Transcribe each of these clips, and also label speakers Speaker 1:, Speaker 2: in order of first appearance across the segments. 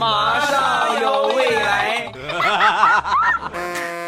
Speaker 1: 马上有未来。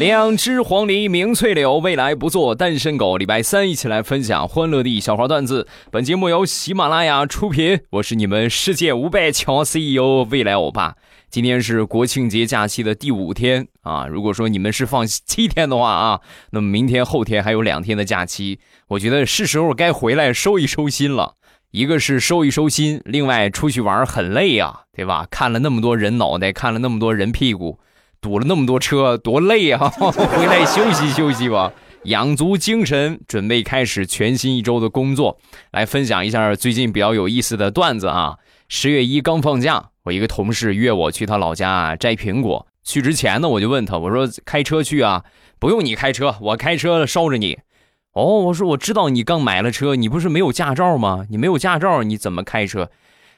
Speaker 2: 两只黄鹂鸣翠柳，未来不做单身狗。礼拜三一起来分享欢乐的小花段子。本节目由喜马拉雅出品，我是你们世界五百强 CEO 未来欧巴。今天是国庆节假期的第五天啊！如果说你们是放七天的话啊，那么明天后天还有两天的假期，我觉得是时候该回来收一收心了。一个是收一收心，另外出去玩很累呀，对吧？看了那么多人脑袋，看了那么多人屁股。堵了那么多车，多累啊！回来休息休息吧，养足精神，准备开始全新一周的工作。来分享一下最近比较有意思的段子啊！十月一刚放假，我一个同事约我去他老家摘苹果。去之前呢，我就问他，我说开车去啊？不用你开车，我开车捎着你。哦，我说我知道你刚买了车，你不是没有驾照吗？你没有驾照，你怎么开车？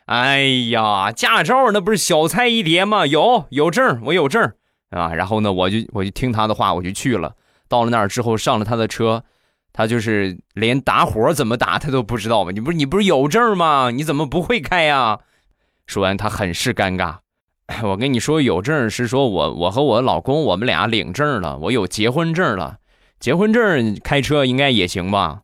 Speaker 2: 哎呀，驾照那不是小菜一碟吗？有有证，我有证。啊，然后呢，我就我就听他的话，我就去了。到了那儿之后，上了他的车，他就是连打火怎么打他都不知道吧？你不是你不是有证吗？你怎么不会开呀？说完，他很是尴尬。我跟你说，有证是说我我和我老公我们俩领证了，我有结婚证了，结婚证开车应该也行吧？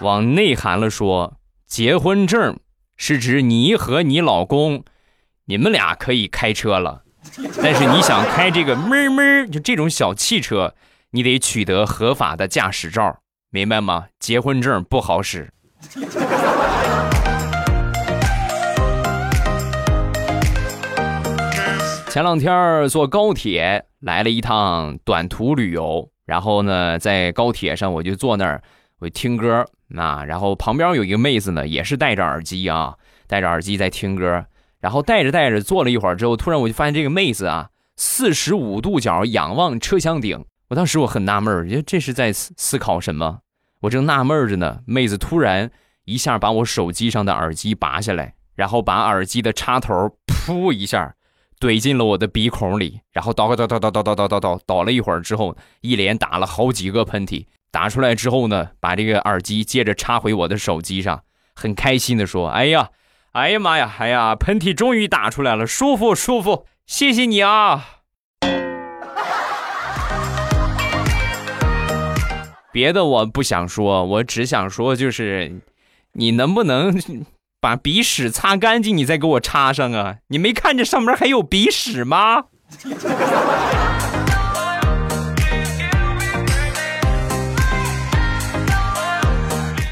Speaker 2: 往内涵了说，结婚证。是指你和你老公，你们俩可以开车了，但是你想开这个闷闷就这种小汽车，你得取得合法的驾驶照，明白吗？结婚证不好使。前两天坐高铁来了一趟短途旅游，然后呢，在高铁上我就坐那儿，我听歌。那然后旁边有一个妹子呢，也是戴着耳机啊，戴着耳机在听歌。然后戴着戴着坐了一会儿之后，突然我就发现这个妹子啊，四十五度角仰望车厢顶。我当时我很纳闷儿，觉得这是在思思考什么？我正纳闷着呢，妹子突然一下把我手机上的耳机拔下来，然后把耳机的插头噗一下怼进了我的鼻孔里，然后叨叨叨叨叨叨叨叨叨倒了一会儿之后，一连打了好几个喷嚏。打出来之后呢，把这个耳机接着插回我的手机上，很开心的说：“哎呀，哎呀妈呀，哎呀，喷嚏终于打出来了，舒服舒服，谢谢你啊！”别的我不想说，我只想说就是，你能不能把鼻屎擦干净，你再给我插上啊？你没看这上面还有鼻屎吗？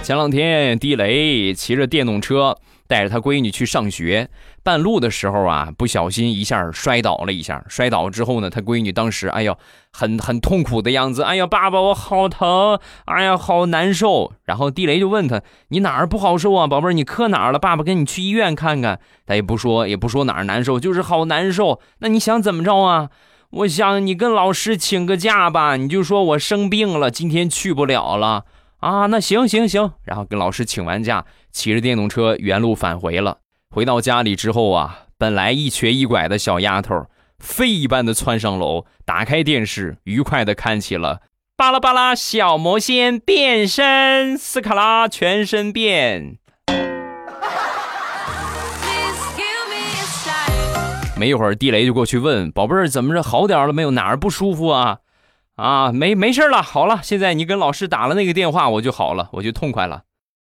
Speaker 2: 前两天，地雷骑着电动车带着他闺女去上学，半路的时候啊，不小心一下摔倒了一下。摔倒之后呢，他闺女当时哎呦，很很痛苦的样子。哎呀，爸爸，我好疼，哎呀，好难受。然后地雷就问他：“你哪儿不好受啊，宝贝儿？你磕哪儿了？爸爸跟你去医院看看。”他也不说，也不说哪儿难受，就是好难受。那你想怎么着啊？我想你跟老师请个假吧，你就说我生病了，今天去不了了。啊，那行行行，然后跟老师请完假，骑着电动车原路返回了。回到家里之后啊，本来一瘸一拐的小丫头，飞一般的窜上楼，打开电视，愉快的看起了《巴拉巴拉小魔仙变身》，斯卡拉全身变。没一会儿，地雷就过去问宝贝儿怎么着，好点了没有？哪儿不舒服啊？啊，没没事了，好了，现在你跟老师打了那个电话，我就好了，我就痛快了。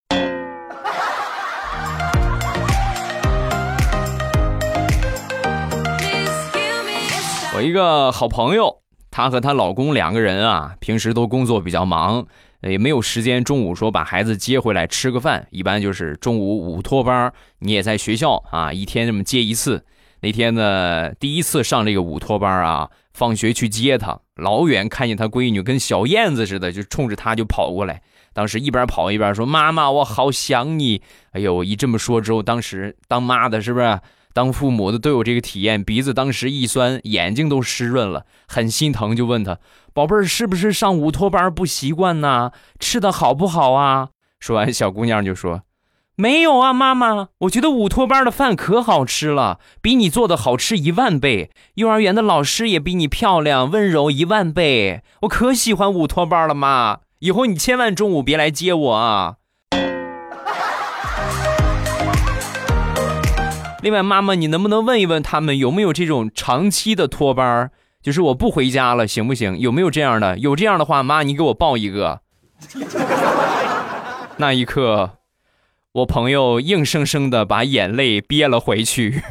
Speaker 2: 我一个好朋友，她和她老公两个人啊，平时都工作比较忙，也没有时间中午说把孩子接回来吃个饭，一般就是中午午托班，你也在学校啊，一天这么接一次。那天呢，第一次上这个午托班啊。放学去接他，老远看见他闺女跟小燕子似的，就冲着他就跑过来。当时一边跑一边说：“妈妈，我好想你。”哎呦，一这么说之后，当时当妈的是不是？当父母的都有这个体验，鼻子当时一酸，眼睛都湿润了，很心疼，就问他：“宝贝儿，是不是上午托班不习惯呢？吃的好不好啊？”说完，小姑娘就说：“没有啊，妈妈，我觉得午托班的饭可好吃了，比你做的好吃一万倍。幼儿园的老师也比你漂亮温柔一万倍，我可喜欢午托班了，妈。以后你千万中午别来接我啊。另外，妈妈，你能不能问一问他们有没有这种长期的托班？就是我不回家了，行不行？有没有这样的？有这样的话，妈，你给我报一个。那一刻。我朋友硬生生的把眼泪憋了回去。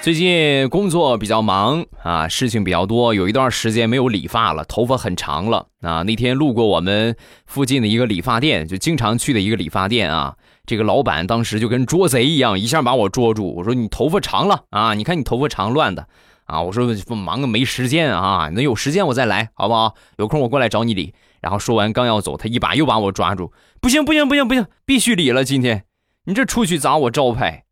Speaker 2: 最近工作比较忙啊，事情比较多，有一段时间没有理发了，头发很长了啊。那天路过我们附近的一个理发店，就经常去的一个理发店啊。这个老板当时就跟捉贼一样，一下把我捉住。我说：“你头发长了啊？你看你头发长乱的。”啊，我说忙个没时间啊，能有时间我再来，好不好？有空我过来找你理。然后说完刚要走，他一把又把我抓住，不行不行不行不行，必须理了今天，你这出去砸我招牌。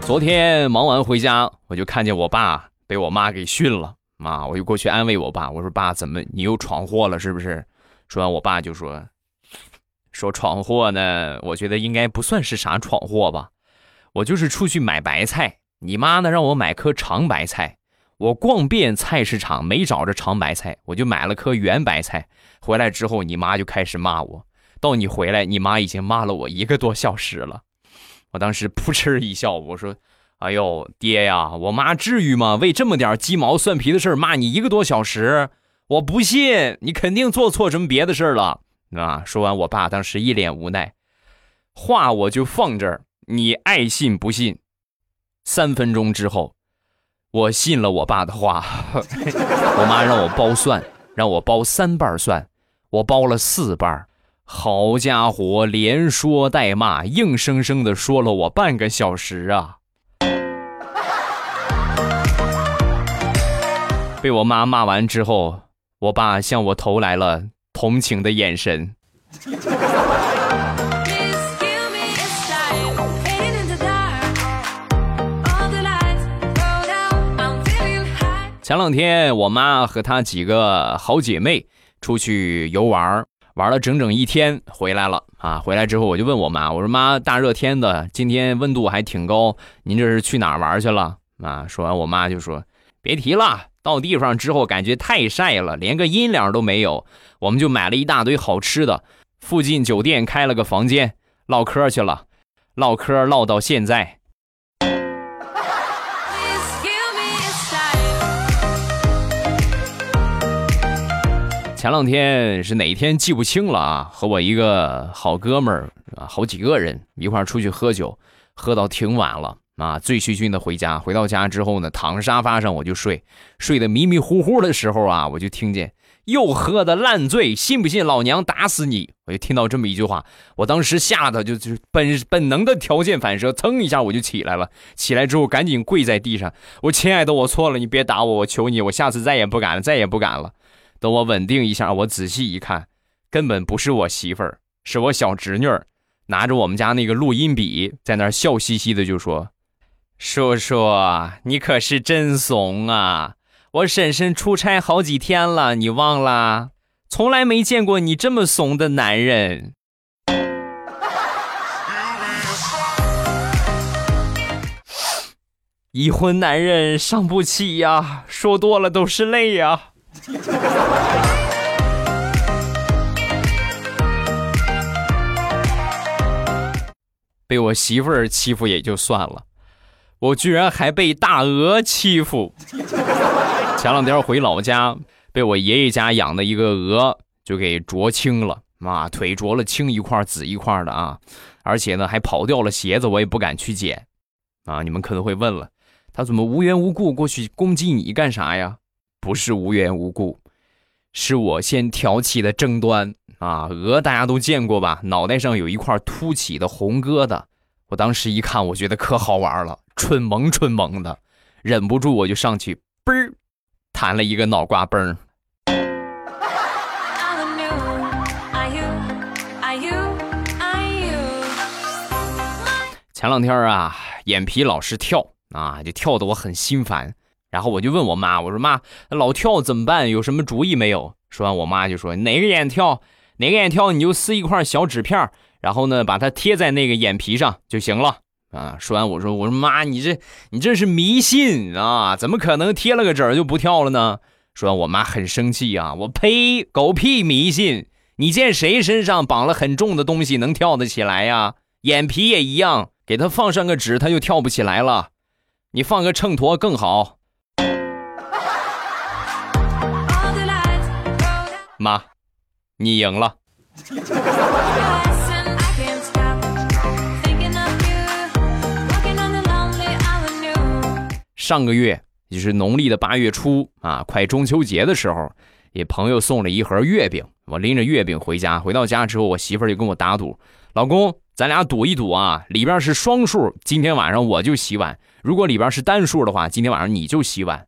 Speaker 2: 昨天忙完回家，我就看见我爸被我妈给训了，妈，我就过去安慰我爸，我说爸，怎么你又闯祸了是不是？说完我爸就说。说闯祸呢，我觉得应该不算是啥闯祸吧。我就是出去买白菜，你妈呢让我买颗长白菜，我逛遍菜市场没找着长白菜，我就买了颗圆白菜。回来之后，你妈就开始骂我。到你回来，你妈已经骂了我一个多小时了。我当时扑哧一笑，我说：“哎呦，爹呀，我妈至于吗？为这么点鸡毛蒜皮的事骂你一个多小时？我不信，你肯定做错什么别的事了。”啊！说完，我爸当时一脸无奈，话我就放这儿，你爱信不信。三分钟之后，我信了我爸的话。我妈让我剥蒜，让我剥三瓣蒜，我剥了四瓣。好家伙，连说带骂，硬生生的说了我半个小时啊！被我妈骂完之后，我爸向我投来了。同情的眼神。前两天，我妈和她几个好姐妹出去游玩，玩了整整一天，回来了啊！回来之后，我就问我妈：“我说妈，大热天的，今天温度还挺高，您这是去哪儿玩去了？”啊！说完，我妈就说：“别提了。”到地方之后，感觉太晒了，连个阴凉都没有。我们就买了一大堆好吃的，附近酒店开了个房间，唠嗑去了，唠嗑唠到现在。前两天是哪天记不清了啊？和我一个好哥们儿啊，好几个人一块儿出去喝酒，喝到挺晚了。啊，醉醺醺的回家，回到家之后呢，躺沙发上我就睡，睡得迷迷糊糊的时候啊，我就听见又喝的烂醉，信不信老娘打死你？我就听到这么一句话，我当时吓得就就本本能的条件反射，噌一下我就起来了。起来之后赶紧跪在地上，我亲爱的，我错了，你别打我，我求你，我下次再也不敢了，再也不敢了。等我稳定一下，我仔细一看，根本不是我媳妇儿，是我小侄女，拿着我们家那个录音笔在那笑嘻嘻的就说。叔叔，你可是真怂啊！我婶婶出差好几天了，你忘了？从来没见过你这么怂的男人。已婚男人伤不起呀，说多了都是泪呀。被我媳妇儿欺负也就算了。我居然还被大鹅欺负！前两天回老家，被我爷爷家养的一个鹅就给啄青了，啊，腿啄了青一块紫一块的啊，而且呢还跑掉了鞋子，我也不敢去捡，啊，你们可能会问了，他怎么无缘无故过去攻击你干啥呀？不是无缘无故，是我先挑起的争端啊！鹅大家都见过吧？脑袋上有一块凸起的红疙瘩，我当时一看，我觉得可好玩了。蠢萌蠢萌的，忍不住我就上去，嘣儿，弹了一个脑瓜崩。前两天啊，眼皮老是跳啊，就跳得我很心烦。然后我就问我妈，我说妈，老跳怎么办？有什么主意没有？说完，我妈就说哪个眼跳，哪个眼跳，你就撕一块小纸片，然后呢，把它贴在那个眼皮上就行了啊。说完，我说我说妈，你这你这是迷信啊？怎么可能贴了个纸就不跳了呢？说完，我妈很生气啊，我呸，狗屁迷信！你见谁身上绑了很重的东西能跳得起来呀？眼皮也一样，给他放上个纸，他就跳不起来了。你放个秤砣更好。妈，你赢了。上个月就是农历的八月初啊，快中秋节的时候，也朋友送了一盒月饼，我拎着月饼回家。回到家之后，我媳妇儿就跟我打赌：“老公，咱俩赌一赌啊，里边是双数，今天晚上我就洗碗；如果里边是单数的话，今天晚上你就洗碗。”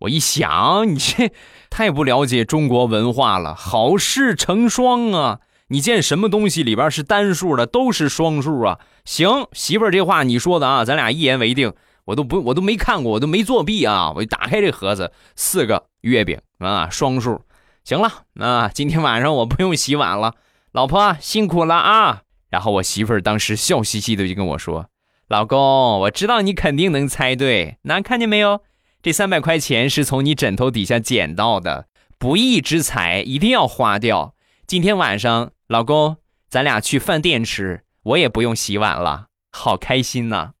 Speaker 2: 我一想，你这太不了解中国文化了。好事成双啊！你见什么东西里边是单数的，都是双数啊？行，媳妇儿这话你说的啊，咱俩一言为定。我都不，我都没看过，我都没作弊啊！我就打开这盒子，四个月饼啊，双数。行了，那今天晚上我不用洗碗了，老婆辛苦了啊！然后我媳妇儿当时笑嘻嘻的就跟我说：“老公，我知道你肯定能猜对，那看见没有？”这三百块钱是从你枕头底下捡到的，不义之财一定要花掉。今天晚上，老公，咱俩去饭店吃，我也不用洗碗了，好开心呐！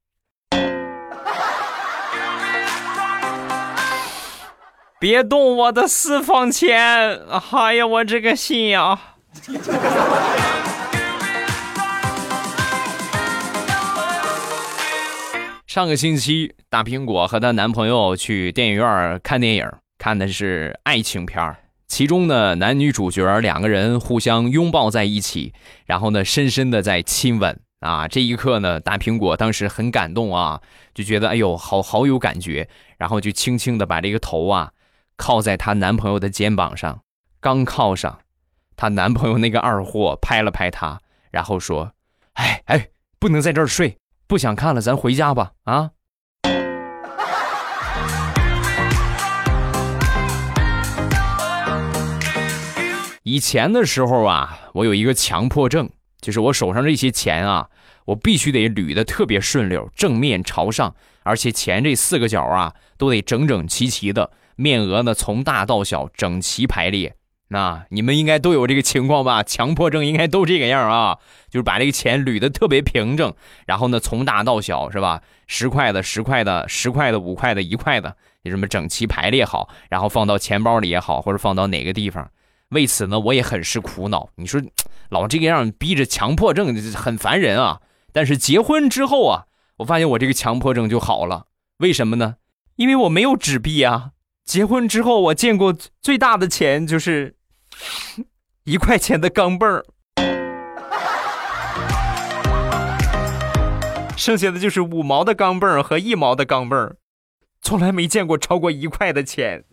Speaker 2: 别动我的私房钱！哎呀，我这个心呀！上个星期，大苹果和她男朋友去电影院看电影，看的是爱情片其中呢，男女主角两个人互相拥抱在一起，然后呢，深深的在亲吻啊。这一刻呢，大苹果当时很感动啊，就觉得哎呦，好好有感觉，然后就轻轻的把这个头啊靠在她男朋友的肩膀上。刚靠上，她男朋友那个二货拍了拍她，然后说：“哎哎，不能在这儿睡。”不想看了，咱回家吧。啊！以前的时候啊，我有一个强迫症，就是我手上这些钱啊，我必须得捋的特别顺溜，正面朝上，而且钱这四个角啊都得整整齐齐的，面额呢从大到小整齐排列。那你们应该都有这个情况吧？强迫症应该都这个样啊，就是把这个钱捋得特别平整，然后呢，从大到小是吧？十块的、十块的、十块的、五块的、一块的，就这么整齐排列好，然后放到钱包里也好，或者放到哪个地方。为此呢，我也很是苦恼。你说，老这个样逼着强迫症很烦人啊。但是结婚之后啊，我发现我这个强迫症就好了。为什么呢？因为我没有纸币啊。结婚之后，我见过最大的钱就是。一块钱的钢镚儿，剩下的就是五毛的钢镚儿和一毛的钢镚儿，从来没见过超过一块的钱。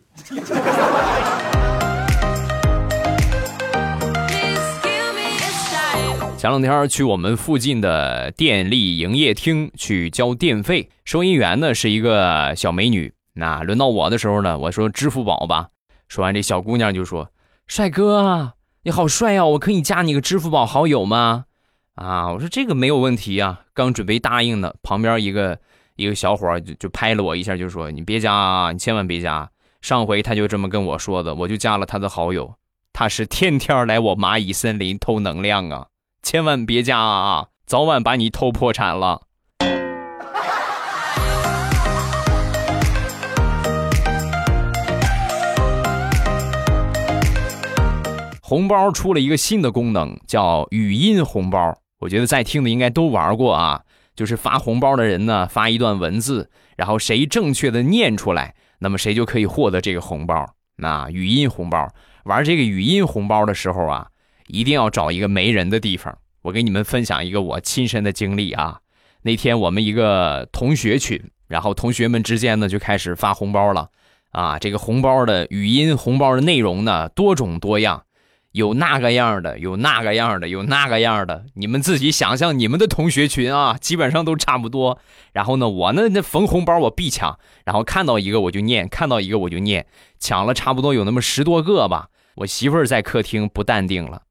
Speaker 2: 前两天去我们附近的电力营业厅去交电费，收银员呢是一个小美女。那轮到我的时候呢，我说支付宝吧。说完，这小姑娘就说。帅哥，你好帅呀！我可以加你个支付宝好友吗？啊，我说这个没有问题啊。刚准备答应呢，旁边一个一个小伙就就拍了我一下，就说你别加啊，你千万别加。上回他就这么跟我说的，我就加了他的好友。他是天天来我蚂蚁森林偷能量啊，千万别加啊，早晚把你偷破产了。红包出了一个新的功能，叫语音红包。我觉得在听的应该都玩过啊，就是发红包的人呢发一段文字，然后谁正确的念出来，那么谁就可以获得这个红包。那语音红包，玩这个语音红包的时候啊，一定要找一个没人的地方。我给你们分享一个我亲身的经历啊。那天我们一个同学群，然后同学们之间呢就开始发红包了啊。这个红包的语音红包的内容呢多种多样。有那个样的，有那个样的，有那个样的。你们自己想想，你们的同学群啊，基本上都差不多。然后呢，我呢，那逢红包我必抢，然后看到一个我就念，看到一个我就念，抢了差不多有那么十多个吧。我媳妇儿在客厅不淡定了，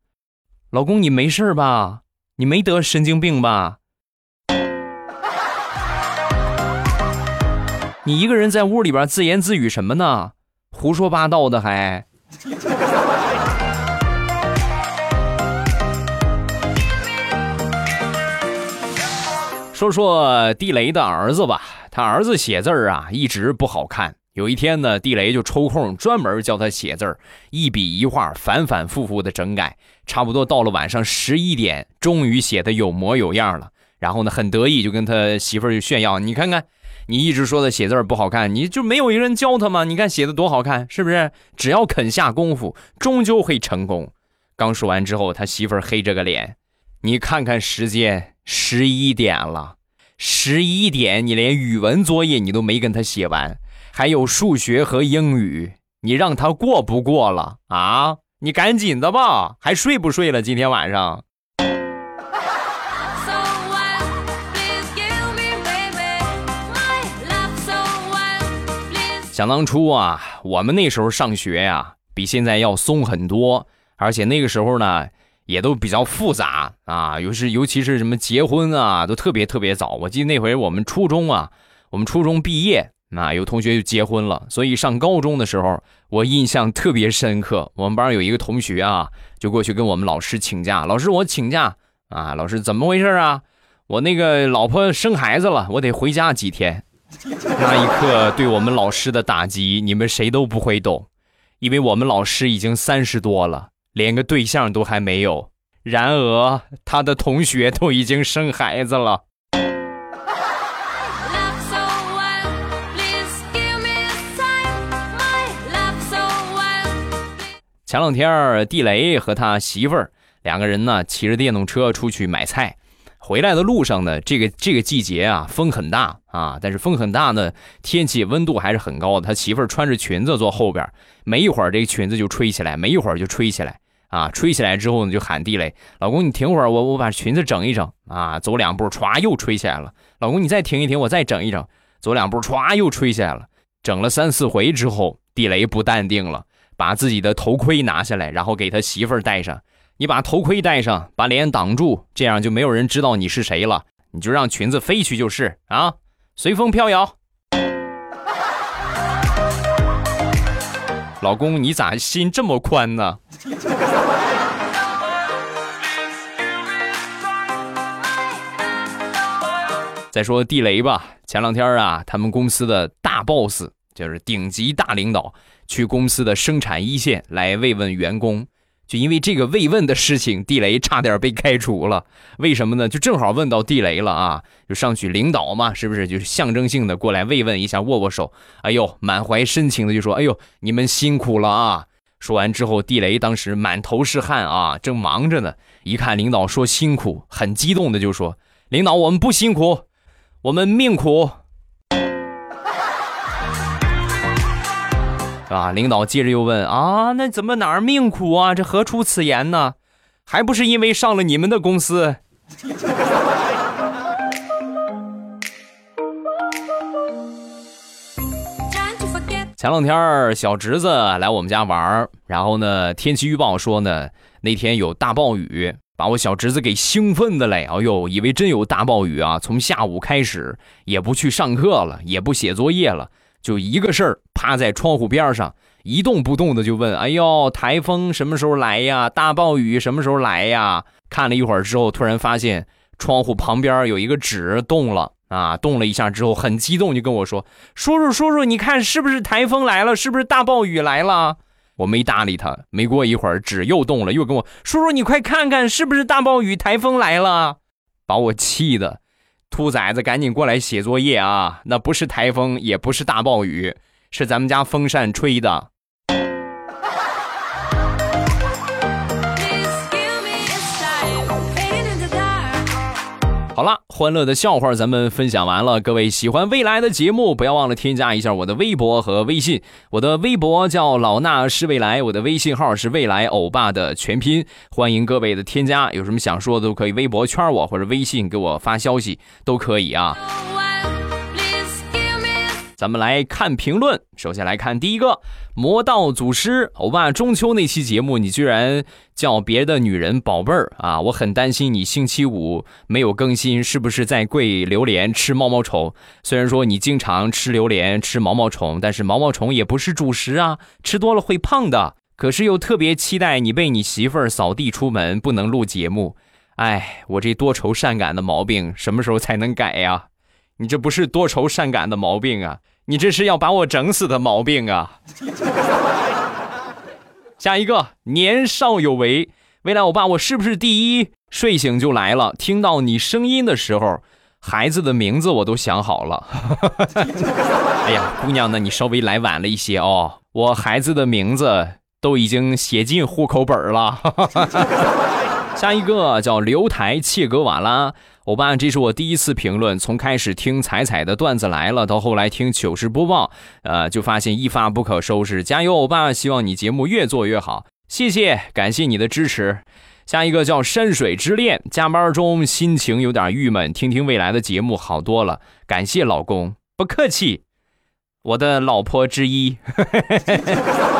Speaker 2: 老公你没事吧？你没得神经病吧？你一个人在屋里边自言自语什么呢？胡说八道的还。说说地雷的儿子吧，他儿子写字儿啊一直不好看。有一天呢，地雷就抽空专门教他写字儿，一笔一画反反复复的整改，差不多到了晚上十一点，终于写的有模有样了。然后呢，很得意就跟他媳妇儿就炫耀：“你看看，你一直说他写字儿不好看，你就没有一个人教他吗？你看写的多好看，是不是？只要肯下功夫，终究会成功。”刚说完之后，他媳妇儿黑着个脸：“你看看时间。”十一点了，十一点，你连语文作业你都没跟他写完，还有数学和英语，你让他过不过了啊？你赶紧的吧，还睡不睡了？今天晚上。想当初啊，我们那时候上学呀，比现在要松很多，而且那个时候呢。也都比较复杂啊，尤是尤其是什么结婚啊，都特别特别早。我记得那回我们初中啊，我们初中毕业啊，有同学就结婚了。所以上高中的时候，我印象特别深刻。我们班有一个同学啊，就过去跟我们老师请假，老师我请假啊，老师怎么回事啊？我那个老婆生孩子了，我得回家几天。那一刻对我们老师的打击，你们谁都不会懂，因为我们老师已经三十多了。连个对象都还没有，然而他的同学都已经生孩子了。前两天地雷和他媳妇儿两个人呢，骑着电动车出去买菜，回来的路上呢，这个这个季节啊，风很大啊，但是风很大呢，天气温度还是很高的。他媳妇儿穿着裙子坐后边。没一会儿，这个裙子就吹起来；没一会儿就吹起来啊！吹起来之后呢，就喊地雷：“老公，你停会儿，我我把裙子整一整啊！”走两步，歘，又吹起来了。老公，你再停一停，我再整一整。走两步，歘，又吹起来了。整了三四回之后，地雷不淡定了，把自己的头盔拿下来，然后给他媳妇儿戴上。你把头盔戴上，把脸挡住，这样就没有人知道你是谁了。你就让裙子飞去就是啊，随风飘摇。老公，你咋心这么宽呢？再说地雷吧，前两天啊，他们公司的大 boss 就是顶级大领导，去公司的生产一线来慰问员工。就因为这个慰问的事情，地雷差点被开除了。为什么呢？就正好问到地雷了啊！就上去领导嘛，是不是？就是象征性的过来慰问一下，握握手。哎呦，满怀深情的就说：“哎呦，你们辛苦了啊！”说完之后，地雷当时满头是汗啊，正忙着呢。一看领导说辛苦，很激动的就说：“领导，我们不辛苦，我们命苦。”啊！领导接着又问啊，那怎么哪儿命苦啊？这何出此言呢？还不是因为上了你们的公司。前两天小侄子来我们家玩然后呢，天气预报说呢，那天有大暴雨，把我小侄子给兴奋的嘞！哎呦，以为真有大暴雨啊！从下午开始也不去上课了，也不写作业了。就一个事儿，趴在窗户边上一动不动的就问：“哎呦，台风什么时候来呀？大暴雨什么时候来呀？”看了一会儿之后，突然发现窗户旁边有一个纸动了啊，动了一下之后，很激动就跟我说：“叔叔，叔叔，你看是不是台风来了？是不是大暴雨来了？”我没搭理他。没过一会儿，纸又动了，又跟我：“叔叔，你快看看，是不是大暴雨？台风来了！”把我气的。兔崽子，赶紧过来写作业啊！那不是台风，也不是大暴雨，是咱们家风扇吹的。好了。欢乐的笑话咱们分享完了。各位喜欢未来的节目，不要忘了添加一下我的微博和微信。我的微博叫老衲是未来，我的微信号是未来欧巴的全拼。欢迎各位的添加，有什么想说的都可以微博圈我，或者微信给我发消息都可以啊。咱们来看评论，首先来看第一个魔道祖师欧巴，中秋那期节目你居然叫别的女人宝贝儿啊！我很担心你星期五没有更新，是不是在跪榴莲吃毛毛虫？虽然说你经常吃榴莲吃毛毛虫，但是毛毛虫也不是主食啊，吃多了会胖的。可是又特别期待你被你媳妇儿扫地出门，不能录节目。哎，我这多愁善感的毛病什么时候才能改呀？你这不是多愁善感的毛病啊，你这是要把我整死的毛病啊！下一个年少有为，未来我爸，我是不是第一？睡醒就来了，听到你声音的时候，孩子的名字我都想好了。哎呀，姑娘呢？你稍微来晚了一些哦，我孩子的名字都已经写进户口本了。下一个叫刘台切格瓦拉，欧巴，这是我第一次评论。从开始听彩彩的段子来了，到后来听糗事播报，呃，就发现一发不可收拾。加油，欧巴！希望你节目越做越好。谢谢，感谢你的支持。下一个叫山水之恋，加班中心情有点郁闷，听听未来的节目好多了。感谢老公，不客气，我的老婆之一。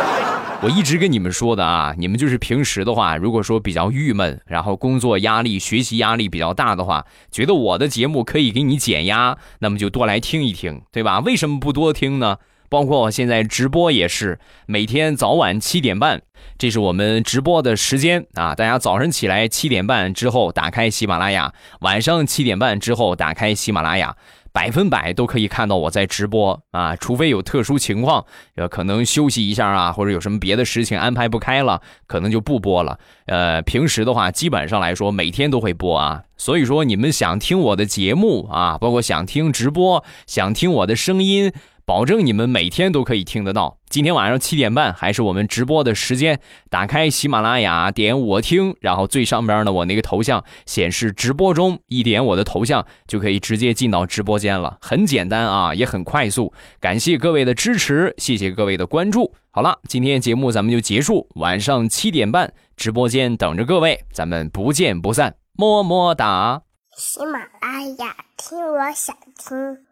Speaker 2: 我一直跟你们说的啊，你们就是平时的话，如果说比较郁闷，然后工作压力、学习压力比较大的话，觉得我的节目可以给你减压，那么就多来听一听，对吧？为什么不多听呢？包括我现在直播也是，每天早晚七点半，这是我们直播的时间啊。大家早上起来七点半之后打开喜马拉雅，晚上七点半之后打开喜马拉雅。百分百都可以看到我在直播啊，除非有特殊情况，呃，可能休息一下啊，或者有什么别的事情安排不开了，可能就不播了。呃，平时的话，基本上来说每天都会播啊。所以说，你们想听我的节目啊，包括想听直播，想听我的声音。保证你们每天都可以听得到。今天晚上七点半还是我们直播的时间，打开喜马拉雅，点我听，然后最上边呢，我那个头像显示直播中，一点我的头像就可以直接进到直播间了，很简单啊，也很快速。感谢各位的支持，谢谢各位的关注。好了，今天节目咱们就结束，晚上七点半直播间等着各位，咱们不见不散，么么哒。喜马拉雅听，我想听。